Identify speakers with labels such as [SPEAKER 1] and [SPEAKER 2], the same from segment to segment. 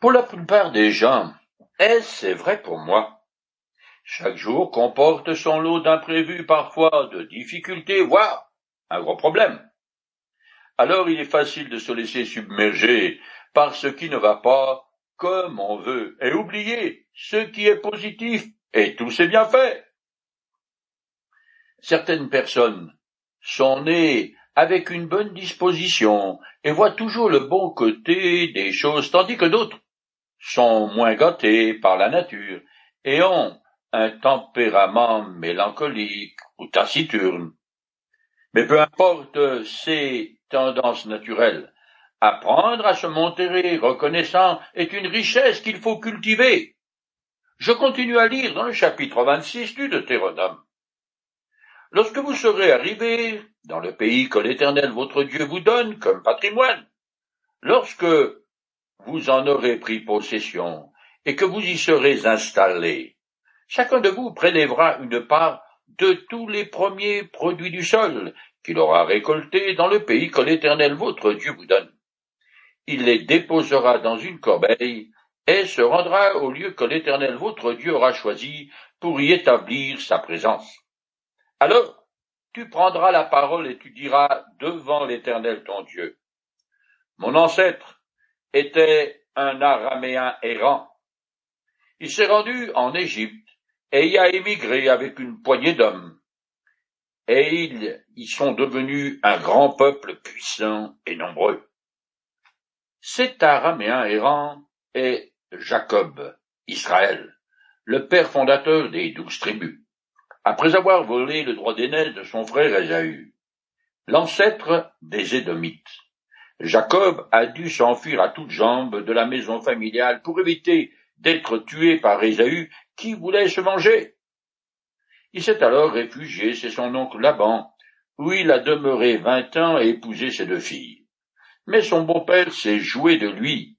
[SPEAKER 1] Pour la plupart des gens, est-ce vrai pour moi? Chaque jour comporte son lot d'imprévus, parfois de difficultés, voire un gros problème. Alors il est facile de se laisser submerger par ce qui ne va pas comme on veut et oublier ce qui est positif et tout s'est bien fait. Certaines personnes sont nées avec une bonne disposition et voient toujours le bon côté des choses, tandis que d'autres sont moins gâtés par la nature et ont un tempérament mélancolique ou taciturne. Mais peu importe ces tendances naturelles, apprendre à se montrer reconnaissant est une richesse qu'il faut cultiver. Je continue à lire dans le chapitre 26 du Deutéronome. Lorsque vous serez arrivés dans le pays que l'Éternel votre Dieu vous donne comme patrimoine, lorsque vous en aurez pris possession et que vous y serez installés, chacun de vous prélèvera une part de tous les premiers produits du sol qu'il aura récoltés dans le pays que l'Éternel votre Dieu vous donne. Il les déposera dans une corbeille et se rendra au lieu que l'Éternel votre Dieu aura choisi pour y établir sa présence. Alors, tu prendras la parole et tu diras devant l'Éternel ton Dieu. Mon ancêtre était un araméen errant. Il s'est rendu en Égypte et y a émigré avec une poignée d'hommes. Et ils y sont devenus un grand peuple puissant et nombreux. Cet araméen errant est Jacob, Israël, le père fondateur des douze tribus après avoir volé le droit d'aînesse de son frère Ésaü, l'ancêtre des Édomites. Jacob a dû s'enfuir à toutes jambes de la maison familiale pour éviter d'être tué par Ésaü qui voulait se venger. Il s'est alors réfugié chez son oncle Laban, où il a demeuré vingt ans et épousé ses deux filles. Mais son beau-père s'est joué de lui,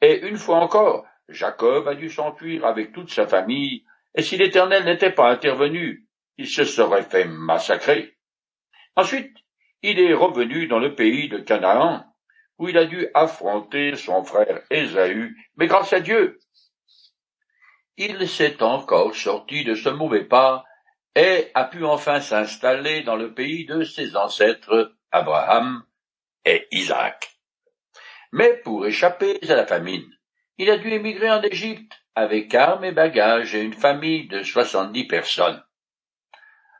[SPEAKER 1] et une fois encore, Jacob a dû s'enfuir avec toute sa famille, et si l'Éternel n'était pas intervenu, il se serait fait massacrer. Ensuite, il est revenu dans le pays de Canaan, où il a dû affronter son frère Ésaü, mais grâce à Dieu, il s'est encore sorti de ce mauvais pas et a pu enfin s'installer dans le pays de ses ancêtres Abraham et Isaac. Mais pour échapper à la famine, il a dû émigrer en Égypte avec armes et bagages et une famille de soixante-dix personnes.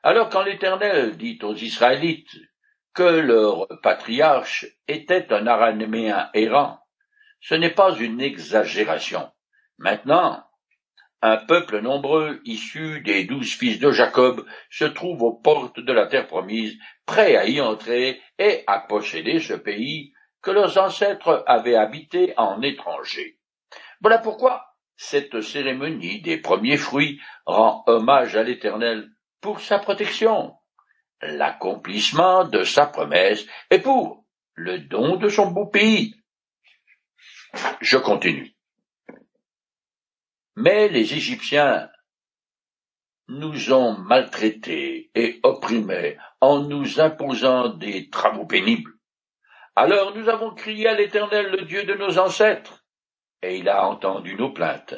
[SPEAKER 1] Alors quand l'Éternel dit aux Israélites que leur patriarche était un araméen errant, ce n'est pas une exagération. Maintenant, un peuple nombreux issu des douze fils de Jacob se trouve aux portes de la terre promise, prêt à y entrer et à posséder ce pays que leurs ancêtres avaient habité en étranger. Voilà pourquoi cette cérémonie des premiers fruits rend hommage à l'Éternel pour sa protection, l'accomplissement de sa promesse et pour le don de son beau pays. Je continue. Mais les Égyptiens nous ont maltraités et opprimés en nous imposant des travaux pénibles. Alors nous avons crié à l'Éternel, le Dieu de nos ancêtres, et il a entendu nos plaintes.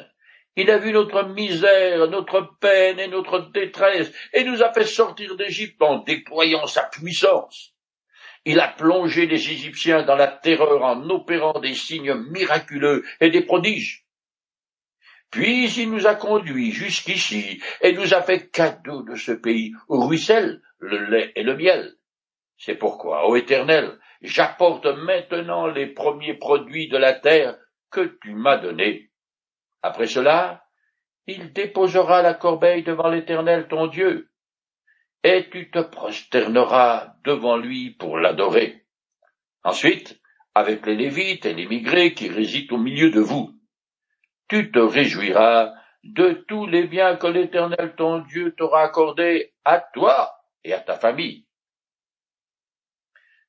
[SPEAKER 1] Il a vu notre misère, notre peine et notre détresse, et nous a fait sortir d'Égypte en déployant sa puissance. Il a plongé les Égyptiens dans la terreur en opérant des signes miraculeux et des prodiges. Puis il nous a conduits jusqu'ici et nous a fait cadeau de ce pays où ruisselle le lait et le miel. C'est pourquoi, ô Éternel, j'apporte maintenant les premiers produits de la terre que tu m'as donnés après cela, il déposera la corbeille devant l'Éternel ton Dieu, et tu te prosterneras devant lui pour l'adorer. Ensuite, avec les Lévites et les migrés qui résident au milieu de vous, tu te réjouiras de tous les biens que l'Éternel ton Dieu t'aura accordés à toi et à ta famille.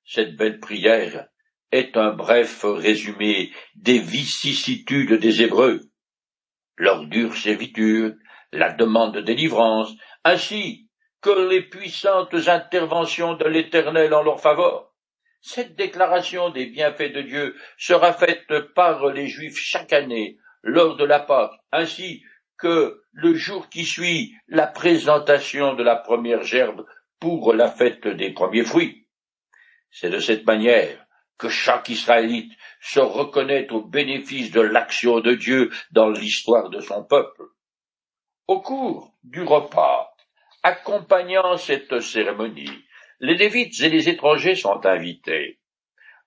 [SPEAKER 1] Cette belle prière est un bref résumé des vicissitudes des Hébreux leur dure servitude, la demande de délivrance, ainsi que les puissantes interventions de l'Éternel en leur faveur. Cette déclaration des bienfaits de Dieu sera faite par les Juifs chaque année lors de la Pâque, ainsi que le jour qui suit la présentation de la première gerbe pour la fête des premiers fruits. C'est de cette manière que chaque Israélite se reconnaît au bénéfice de l'action de Dieu dans l'histoire de son peuple. Au cours du repas, accompagnant cette cérémonie, les Lévites et les étrangers sont invités.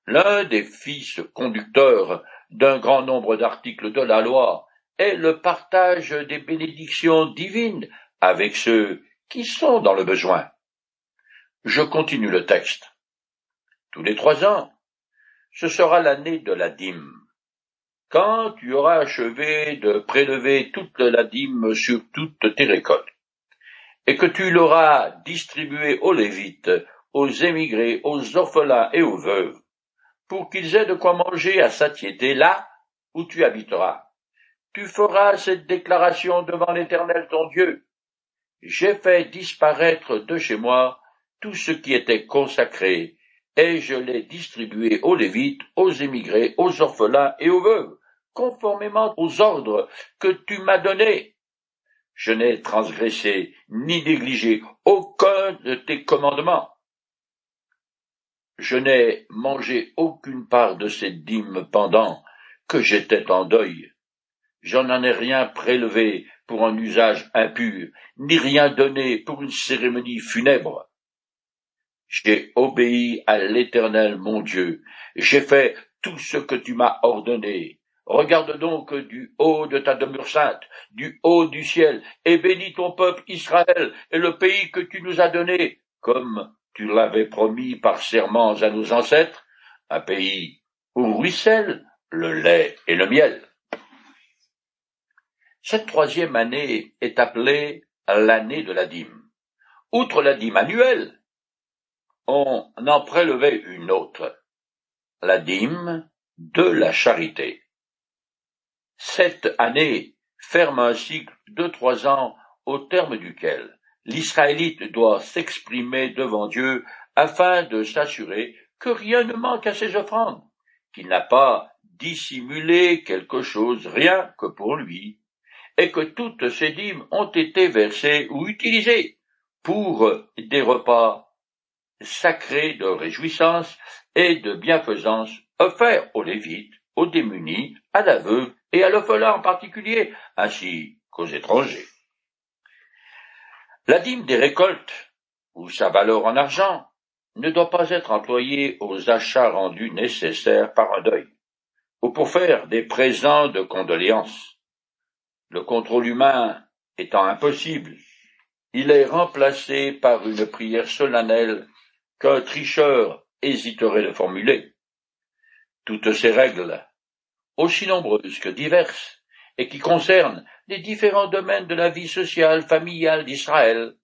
[SPEAKER 1] L'un des fils conducteurs d'un grand nombre d'articles de la loi est le partage des bénédictions divines avec ceux qui sont dans le besoin. Je continue le texte. Tous les trois ans, ce sera l'année de la dîme. Quand tu auras achevé de prélever toute la dîme sur toutes tes récoltes, et que tu l'auras distribuée aux Lévites, aux émigrés, aux orphelins et aux veuves, pour qu'ils aient de quoi manger à satiété là où tu habiteras. Tu feras cette déclaration devant l'Éternel ton Dieu. J'ai fait disparaître de chez moi tout ce qui était consacré, et je l'ai distribué aux Lévites, aux émigrés, aux orphelins et aux veuves, conformément aux ordres que tu m'as donnés. Je n'ai transgressé ni négligé aucun de tes commandements. Je n'ai mangé aucune part de cette dîme pendant que j'étais en deuil. Je n'en ai rien prélevé pour un usage impur, ni rien donné pour une cérémonie funèbre. J'ai obéi à l'Éternel mon Dieu, j'ai fait tout ce que tu m'as ordonné. Regarde donc du haut de ta demeure sainte, du haut du ciel, et bénis ton peuple Israël et le pays que tu nous as donné, comme tu l'avais promis par serments à nos ancêtres, un pays où ruisselle le lait et le miel. Cette troisième année est appelée l'année de la dîme. Outre la dîme annuelle, on en prélevait une autre, la dîme de la charité. Cette année ferme un cycle de trois ans au terme duquel l'Israélite doit s'exprimer devant Dieu afin de s'assurer que rien ne manque à ses offrandes, qu'il n'a pas dissimulé quelque chose rien que pour lui, et que toutes ces dîmes ont été versées ou utilisées pour des repas sacrés de réjouissance et de bienfaisance offerts aux Lévites, aux démunis, à la et à l'orphelin en particulier, ainsi qu'aux étrangers. La dîme des récoltes, ou sa valeur en argent, ne doit pas être employée aux achats rendus nécessaires par un deuil, ou pour faire des présents de condoléances. Le contrôle humain étant impossible, il est remplacé par une prière solennelle qu'un tricheur hésiterait de formuler. Toutes ces règles, aussi nombreuses que diverses, et qui concernent les différents domaines de la vie sociale, familiale d'Israël,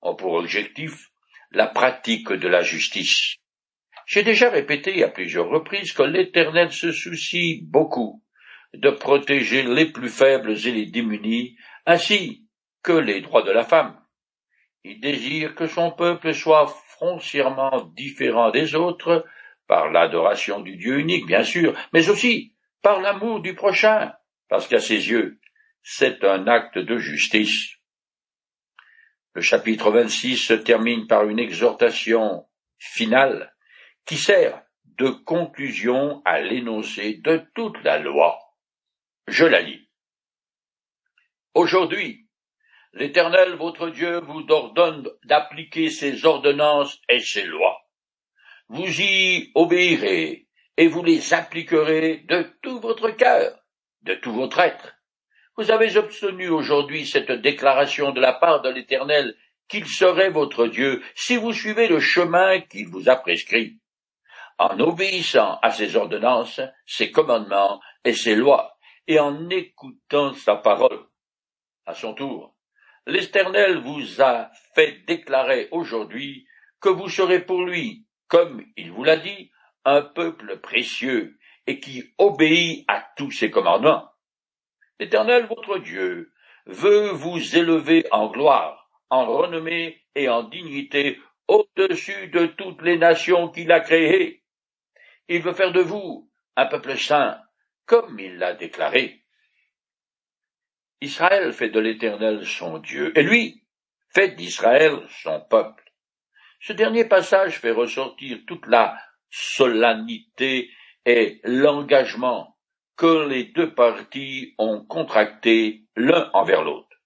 [SPEAKER 1] ont pour objectif la pratique de la justice. J'ai déjà répété à plusieurs reprises que l'Éternel se soucie beaucoup de protéger les plus faibles et les démunis, ainsi que les droits de la femme. Il désire que son peuple soit foncièrement différent des autres, par l'adoration du Dieu unique, bien sûr, mais aussi par l'amour du prochain, parce qu'à ses yeux, c'est un acte de justice. Le chapitre 26 se termine par une exhortation finale qui sert de conclusion à l'énoncé de toute la loi. Je la lis. Aujourd'hui, l'Éternel votre Dieu vous ordonne d'appliquer ses ordonnances et ses lois. Vous y obéirez et vous les appliquerez de tout votre cœur de tout votre être. Vous avez obtenu aujourd'hui cette déclaration de la part de l'Éternel qu'il serait votre Dieu si vous suivez le chemin qu'il vous a prescrit, en obéissant à ses ordonnances, ses commandements et ses lois, et en écoutant sa parole. À son tour, l'Éternel vous a fait déclarer aujourd'hui que vous serez pour lui, comme il vous l'a dit, un peuple précieux, et qui obéit à tous ses commandements. L'Éternel votre Dieu veut vous élever en gloire, en renommée et en dignité au-dessus de toutes les nations qu'il a créées. Il veut faire de vous un peuple saint, comme il l'a déclaré. Israël fait de l'Éternel son Dieu, et lui fait d'Israël son peuple. Ce dernier passage fait ressortir toute la solennité et l'engagement que les deux parties ont contracté l'un envers l'autre.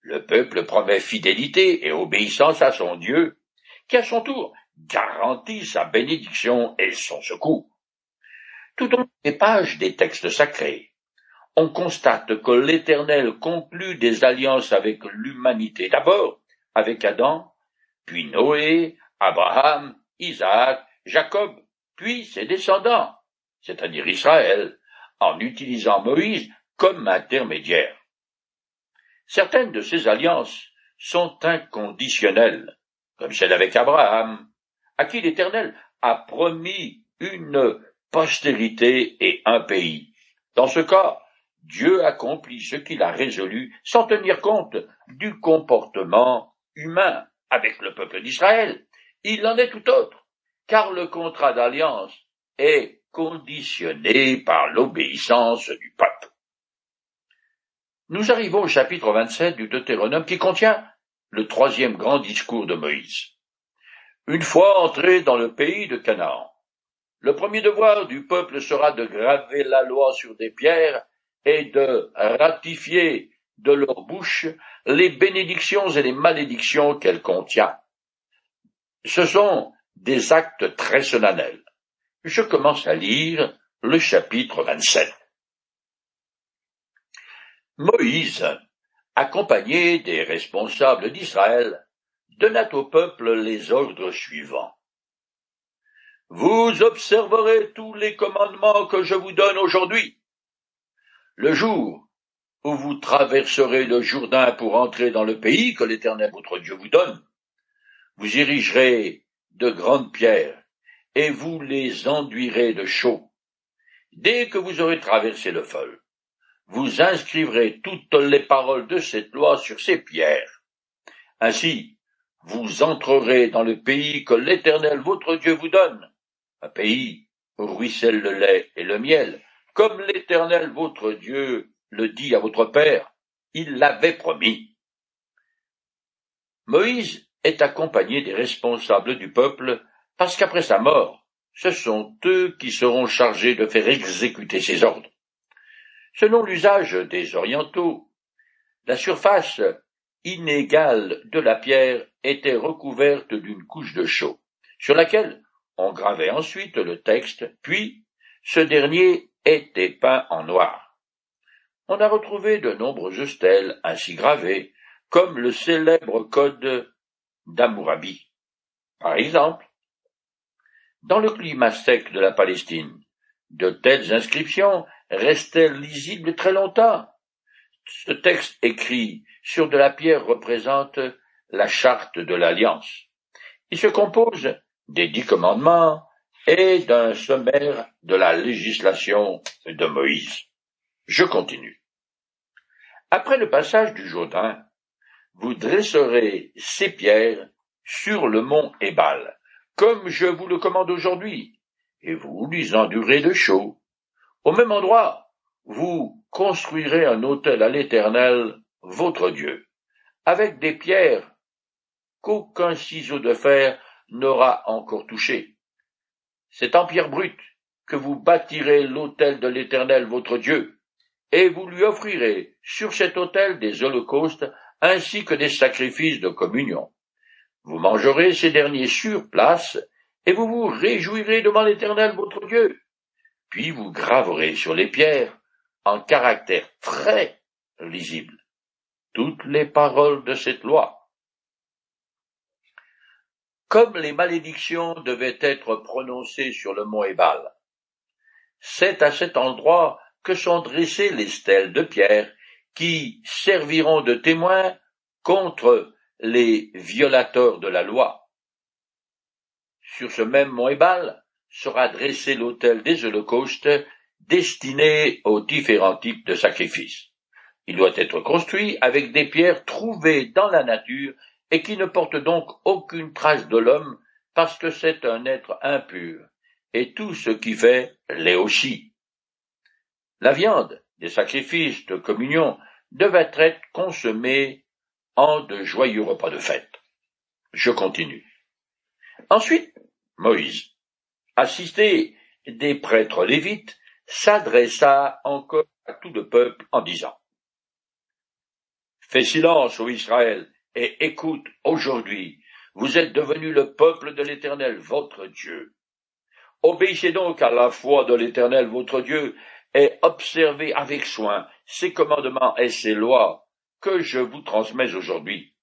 [SPEAKER 1] Le peuple promet fidélité et obéissance à son Dieu, qui à son tour garantit sa bénédiction et son secours. Tout au long des pages des textes sacrés, on constate que l'Éternel conclut des alliances avec l'humanité, d'abord avec Adam, puis Noé, Abraham, Isaac, Jacob, puis ses descendants, c'est-à-dire Israël, en utilisant Moïse comme intermédiaire. Certaines de ces alliances sont inconditionnelles, comme celle avec Abraham, à qui l'Éternel a promis une postérité et un pays. Dans ce cas, Dieu accomplit ce qu'il a résolu sans tenir compte du comportement humain avec le peuple d'Israël. Il en est tout autre, car le contrat d'alliance est conditionné par l'obéissance du peuple. Nous arrivons au chapitre 27 du Deutéronome qui contient le troisième grand discours de Moïse. Une fois entré dans le pays de Canaan, le premier devoir du peuple sera de graver la loi sur des pierres et de ratifier de leur bouche les bénédictions et les malédictions qu'elle contient. Ce sont des actes très solennels. Je commence à lire le chapitre 27. Moïse, accompagné des responsables d'Israël, donna au peuple les ordres suivants. Vous observerez tous les commandements que je vous donne aujourd'hui. Le jour où vous traverserez le Jourdain pour entrer dans le pays que l'Éternel votre Dieu vous donne. Vous érigerez de grandes pierres, et vous les enduirez de chaux. Dès que vous aurez traversé le feu, vous inscrivrez toutes les paroles de cette loi sur ces pierres. Ainsi, vous entrerez dans le pays que l'Éternel votre Dieu vous donne, un pays où ruisselle le lait et le miel, comme l'Éternel votre Dieu le dit à votre père, il l'avait promis. Moïse est accompagné des responsables du peuple parce qu'après sa mort, ce sont eux qui seront chargés de faire exécuter ses ordres. Selon l'usage des orientaux, la surface inégale de la pierre était recouverte d'une couche de chaux, sur laquelle on gravait ensuite le texte, puis ce dernier était peint en noir on a retrouvé de nombreuses stèles ainsi gravées, comme le célèbre code d'Amourabi. Par exemple, dans le climat sec de la Palestine, de telles inscriptions restaient lisibles très longtemps. Ce texte écrit sur de la pierre représente la charte de l'Alliance. Il se compose des dix commandements et d'un sommaire de la législation de Moïse. Je continue. Après le passage du Jourdain, vous dresserez ces pierres sur le mont Ébal, comme je vous le commande aujourd'hui, et vous les endurez de chaud. Au même endroit, vous construirez un autel à l'Éternel, votre Dieu, avec des pierres qu'aucun ciseau de fer n'aura encore touché. C'est en pierre brute que vous bâtirez l'autel de l'Éternel, votre Dieu, et vous lui offrirez sur cet autel des holocaustes ainsi que des sacrifices de communion. Vous mangerez ces derniers sur place, et vous vous réjouirez devant l'Éternel votre Dieu. Puis vous graverez sur les pierres, en caractère très lisible, toutes les paroles de cette loi. Comme les malédictions devaient être prononcées sur le mont Ébal, c'est à cet endroit que sont dressées les stèles de pierre qui serviront de témoins contre les violateurs de la loi. Sur ce même mont Ébal sera dressé l'autel des holocaustes destiné aux différents types de sacrifices. Il doit être construit avec des pierres trouvées dans la nature et qui ne porte donc aucune trace de l'homme parce que c'est un être impur, et tout ce qui fait l'est aussi. La viande des sacrifices de communion devait être consommée en de joyeux repas de fête. Je continue. Ensuite, Moïse, assisté des prêtres lévites, s'adressa encore à tout le peuple en disant Fais silence, ô Israël, et écoute aujourd'hui, vous êtes devenu le peuple de l'Éternel, votre Dieu. Obéissez donc à la foi de l'Éternel, votre Dieu, et observez avec soin ses commandements et ses lois que je vous transmets aujourd'hui.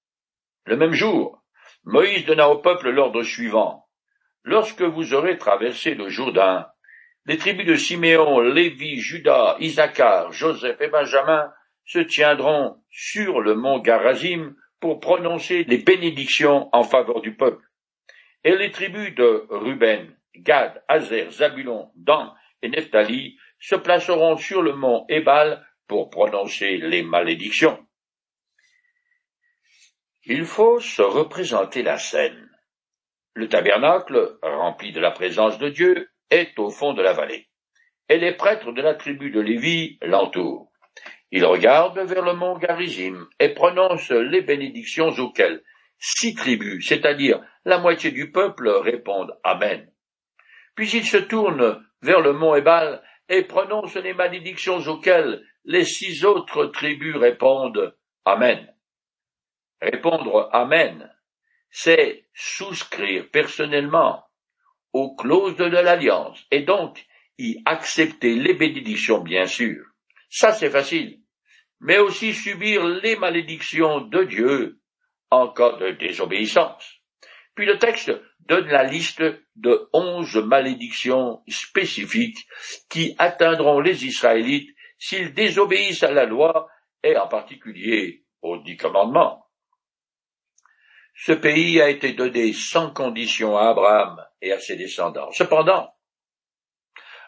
[SPEAKER 1] Le même jour, Moïse donna au peuple l'ordre suivant. Lorsque vous aurez traversé le Jourdain, les tribus de Siméon, Lévi, Judas, Isaacar, Joseph et Benjamin se tiendront sur le mont Garazim pour prononcer les bénédictions en faveur du peuple. Et les tribus de Ruben, Gad, Azer, Zabulon, Dan et Nephtali se placeront sur le mont Ebal pour prononcer les malédictions. Il faut se représenter la scène. Le tabernacle, rempli de la présence de Dieu, est au fond de la vallée, et les prêtres de la tribu de Lévi l'entourent. Il regarde vers le mont Garizim et prononce les bénédictions auxquelles six tribus, c'est-à-dire la moitié du peuple, répondent Amen. Puis il se tourne vers le mont Ebal et prononce les malédictions auxquelles les six autres tribus répondent Amen. Répondre Amen, c'est souscrire personnellement aux clauses de l'alliance et donc y accepter les bénédictions, bien sûr. Ça, c'est facile mais aussi subir les malédictions de Dieu en cas de désobéissance. Puis le texte donne la liste de onze malédictions spécifiques qui atteindront les Israélites s'ils désobéissent à la loi et en particulier aux dix commandements. Ce pays a été donné sans condition à Abraham et à ses descendants. Cependant,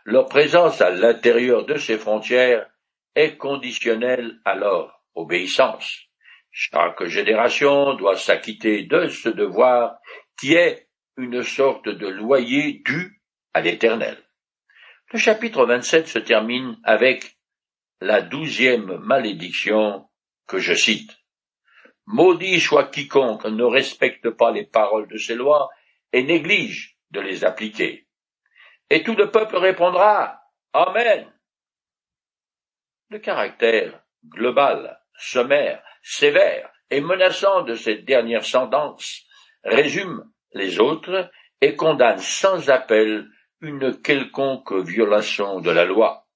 [SPEAKER 1] leur présence à l'intérieur de ses frontières est conditionnel à leur obéissance. Chaque génération doit s'acquitter de ce devoir qui est une sorte de loyer dû à l'Éternel. Le chapitre 27 se termine avec la douzième malédiction que je cite. Maudit soit quiconque ne respecte pas les paroles de ces lois et néglige de les appliquer. Et tout le peuple répondra Amen le caractère global, sommaire, sévère et menaçant de cette dernière sentence résume les autres et condamne sans appel une quelconque violation de la loi.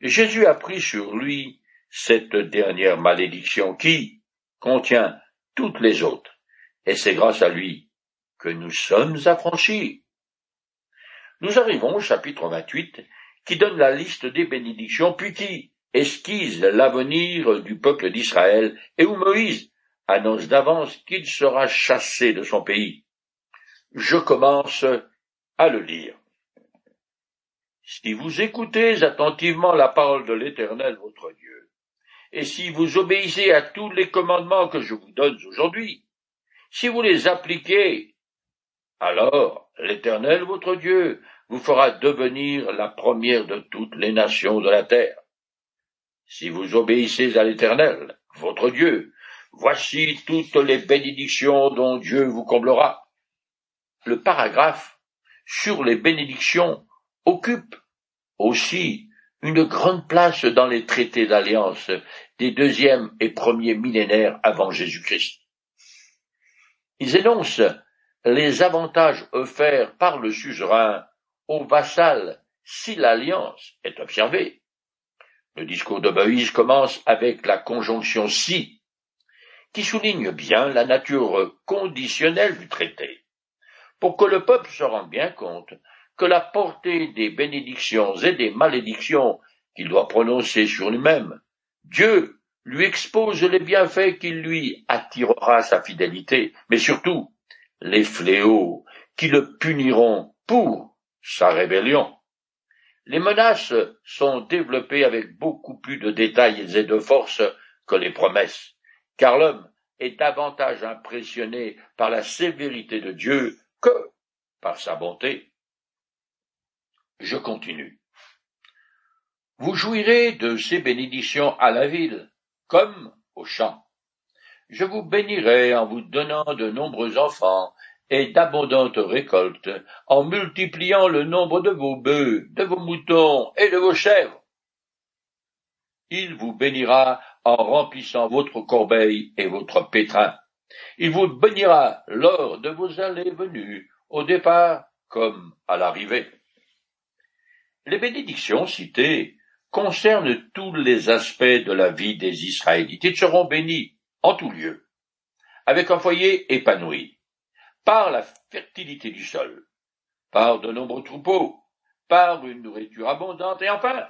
[SPEAKER 1] Jésus a pris sur lui cette dernière malédiction qui contient toutes les autres, et c'est grâce à lui que nous sommes affranchis. Nous arrivons au chapitre 28 qui donne la liste des bénédictions, puis qui, esquisse l'avenir du peuple d'Israël et où Moïse annonce d'avance qu'il sera chassé de son pays. Je commence à le lire. Si vous écoutez attentivement la parole de l'Éternel votre Dieu, et si vous obéissez à tous les commandements que je vous donne aujourd'hui, si vous les appliquez, alors l'Éternel votre Dieu vous fera devenir la première de toutes les nations de la terre si vous obéissez à l'Éternel, votre Dieu, voici toutes les bénédictions dont Dieu vous comblera. Le paragraphe sur les bénédictions occupe aussi une grande place dans les traités d'alliance des deuxième et premiers millénaires avant Jésus-Christ. Ils énoncent les avantages offerts par le suzerain au vassal si l'alliance est observée, le discours de Moïse commence avec la conjonction si, qui souligne bien la nature conditionnelle du traité, pour que le peuple se rende bien compte que la portée des bénédictions et des malédictions qu'il doit prononcer sur lui-même, Dieu lui expose les bienfaits qui lui attirera sa fidélité, mais surtout les fléaux qui le puniront pour sa rébellion. Les menaces sont développées avec beaucoup plus de détails et de force que les promesses, car l'homme est davantage impressionné par la sévérité de Dieu que par sa bonté. Je continue. Vous jouirez de ces bénédictions à la ville, comme au champ. Je vous bénirai en vous donnant de nombreux enfants et d'abondantes récoltes, en multipliant le nombre de vos bœufs, de vos moutons et de vos chèvres. Il vous bénira en remplissant votre corbeille et votre pétrin. Il vous bénira lors de vos allées venues, au départ comme à l'arrivée. Les bénédictions citées concernent tous les aspects de la vie des Israélites. Ils seront bénis en tout lieu, avec un foyer épanoui, par la fertilité du sol, par de nombreux troupeaux, par une nourriture abondante et enfin,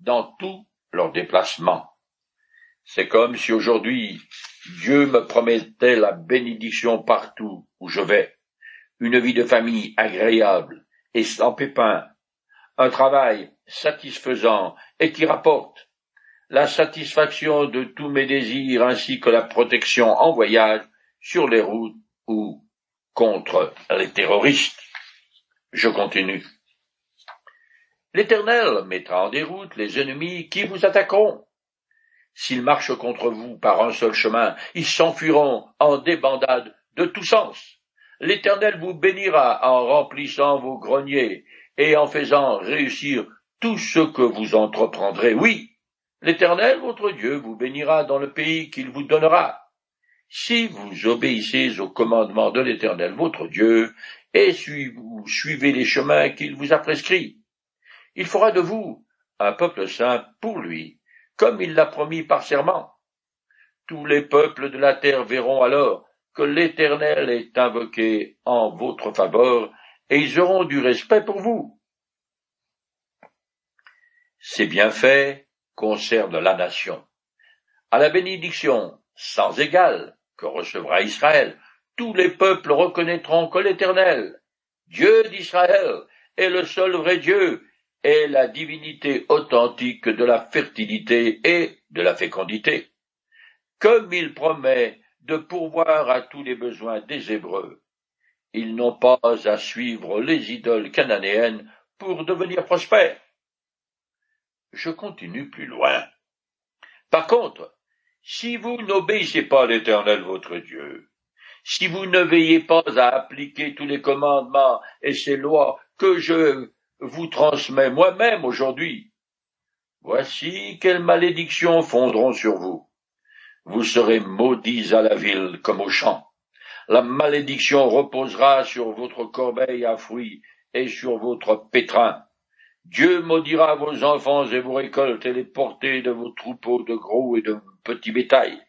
[SPEAKER 1] dans tous leurs déplacements. C'est comme si aujourd'hui Dieu me promettait la bénédiction partout où je vais, une vie de famille agréable et sans pépins, un travail satisfaisant et qui rapporte, la satisfaction de tous mes désirs ainsi que la protection en voyage sur les routes ou contre les terroristes. Je continue. L'Éternel mettra en déroute les ennemis qui vous attaqueront. S'ils marchent contre vous par un seul chemin, ils s'enfuiront en débandade de tous sens. L'Éternel vous bénira en remplissant vos greniers et en faisant réussir tout ce que vous entreprendrez. Oui, l'Éternel votre Dieu vous bénira dans le pays qu'il vous donnera. Si vous obéissez au commandement de l'Éternel votre Dieu, et vous suivez les chemins qu'il vous a prescrits, il fera de vous un peuple saint pour lui, comme il l'a promis par serment. Tous les peuples de la terre verront alors que l'Éternel est invoqué en votre faveur, et ils auront du respect pour vous. Ces bienfaits concernent la nation. À la bénédiction sans égale que recevra Israël, tous les peuples reconnaîtront que l'Éternel, Dieu d'Israël, est le seul vrai Dieu et la divinité authentique de la fertilité et de la fécondité. Comme il promet de pourvoir à tous les besoins des Hébreux, ils n'ont pas à suivre les idoles cananéennes pour devenir prospères je continue plus loin. Par contre, si vous n'obéissez pas à l'Éternel votre Dieu, si vous ne veillez pas à appliquer tous les commandements et ces lois que je vous transmets moi-même aujourd'hui, voici quelles malédictions fondront sur vous. Vous serez maudits à la ville comme au champ. La malédiction reposera sur votre corbeille à fruits et sur votre pétrin. Dieu maudira vos enfants et vos récoltes et les portées de vos troupeaux de gros et de petits bétail.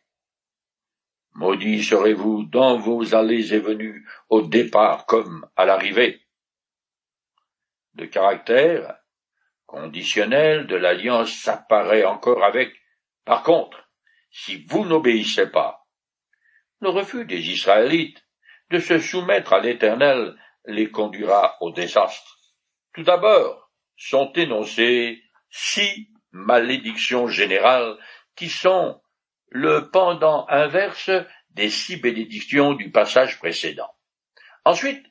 [SPEAKER 1] Maudits serez-vous dans vos allées et venues, au départ comme à l'arrivée. Le caractère conditionnel de l'alliance apparaît encore avec par contre, si vous n'obéissez pas, le refus des Israélites de se soumettre à l'Éternel les conduira au désastre. Tout d'abord, sont énoncées six malédictions générales qui sont le pendant inverse des six bénédictions du passage précédent. Ensuite,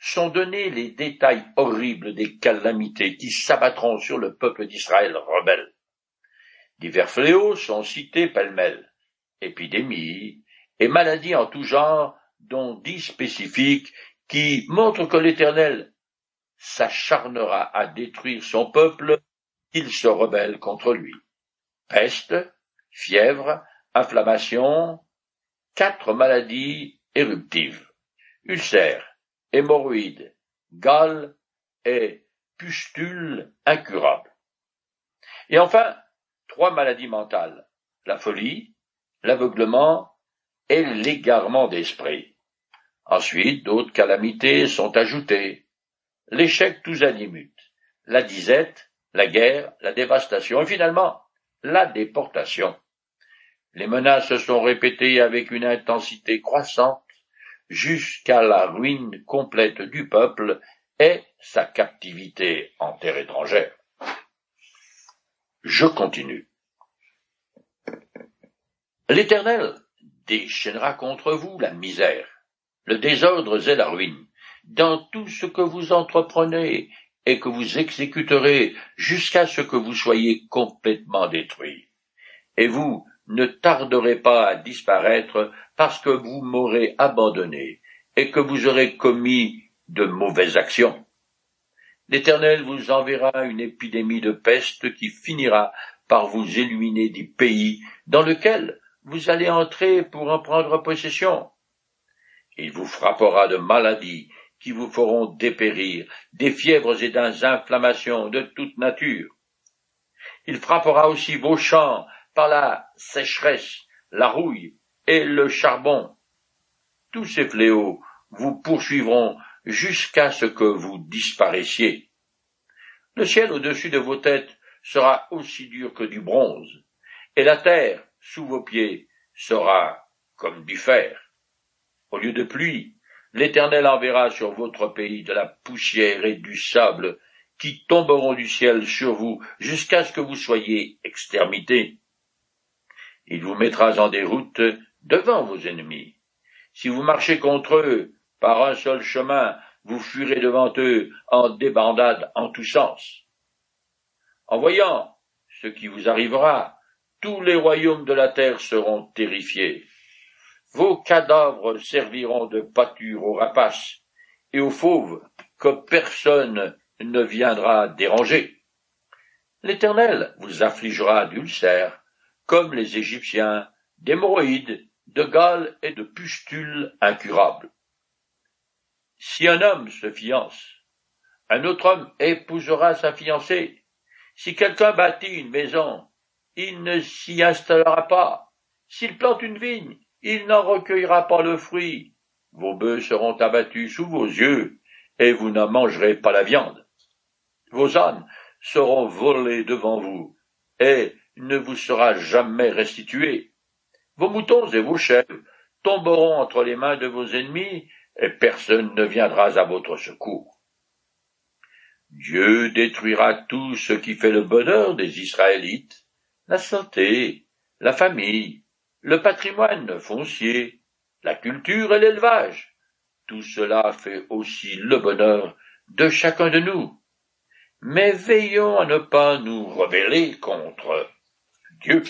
[SPEAKER 1] sont donnés les détails horribles des calamités qui s'abattront sur le peuple d'Israël rebelle. Divers fléaux sont cités pêle-mêle, épidémies et maladies en tout genre, dont dix spécifiques qui montrent que l'Éternel s'acharnera à détruire son peuple, il se rebelle contre lui. Peste, fièvre, inflammation, quatre maladies éruptives, ulcères, hémorroïdes, gales et pustules incurables. Et enfin, trois maladies mentales, la folie, l'aveuglement et l'égarement d'esprit. Ensuite, d'autres calamités sont ajoutées, l'échec tous azimuts, la disette, la guerre, la dévastation et finalement la déportation. Les menaces se sont répétées avec une intensité croissante jusqu'à la ruine complète du peuple et sa captivité en terre étrangère. Je continue. L'Éternel déchaînera contre vous la misère, le désordre et la ruine, dans tout ce que vous entreprenez et que vous exécuterez jusqu'à ce que vous soyez complètement détruits. Et vous ne tarderez pas à disparaître parce que vous m'aurez abandonné et que vous aurez commis de mauvaises actions. L'Éternel vous enverra une épidémie de peste qui finira par vous éliminer du pays dans lequel vous allez entrer pour en prendre possession. Il vous frappera de maladies qui vous feront dépérir, des fièvres et des inflammations de toute nature. Il frappera aussi vos champs par la sécheresse, la rouille et le charbon. Tous ces fléaux vous poursuivront jusqu'à ce que vous disparaissiez. Le ciel au-dessus de vos têtes sera aussi dur que du bronze, et la terre sous vos pieds sera comme du fer. Au lieu de pluie, l'Éternel enverra sur votre pays de la poussière et du sable qui tomberont du ciel sur vous jusqu'à ce que vous soyez exterminés. Il vous mettra en déroute devant vos ennemis. Si vous marchez contre eux par un seul chemin, vous fuirez devant eux en débandade en tous sens. En voyant ce qui vous arrivera, tous les royaumes de la terre seront terrifiés. Vos cadavres serviront de pâture aux rapaces et aux fauves que personne ne viendra déranger. L'Éternel vous affligera d'ulcères, comme les Égyptiens, d'hémorroïdes, de gales et de pustules incurables. Si un homme se fiance, un autre homme épousera sa fiancée. Si quelqu'un bâtit une maison, il ne s'y installera pas. S'il plante une vigne, il n'en recueillera pas le fruit. Vos bœufs seront abattus sous vos yeux, et vous n'en mangerez pas la viande. Vos ânes seront volés devant vous, et ne vous sera jamais restitué. Vos moutons et vos chèvres tomberont entre les mains de vos ennemis, et personne ne viendra à votre secours. Dieu détruira tout ce qui fait le bonheur des Israélites, la santé, la famille, le patrimoine foncier, la culture et l'élevage. Tout cela fait aussi le bonheur de chacun de nous. Mais veillons à ne pas nous rebeller contre Dieu.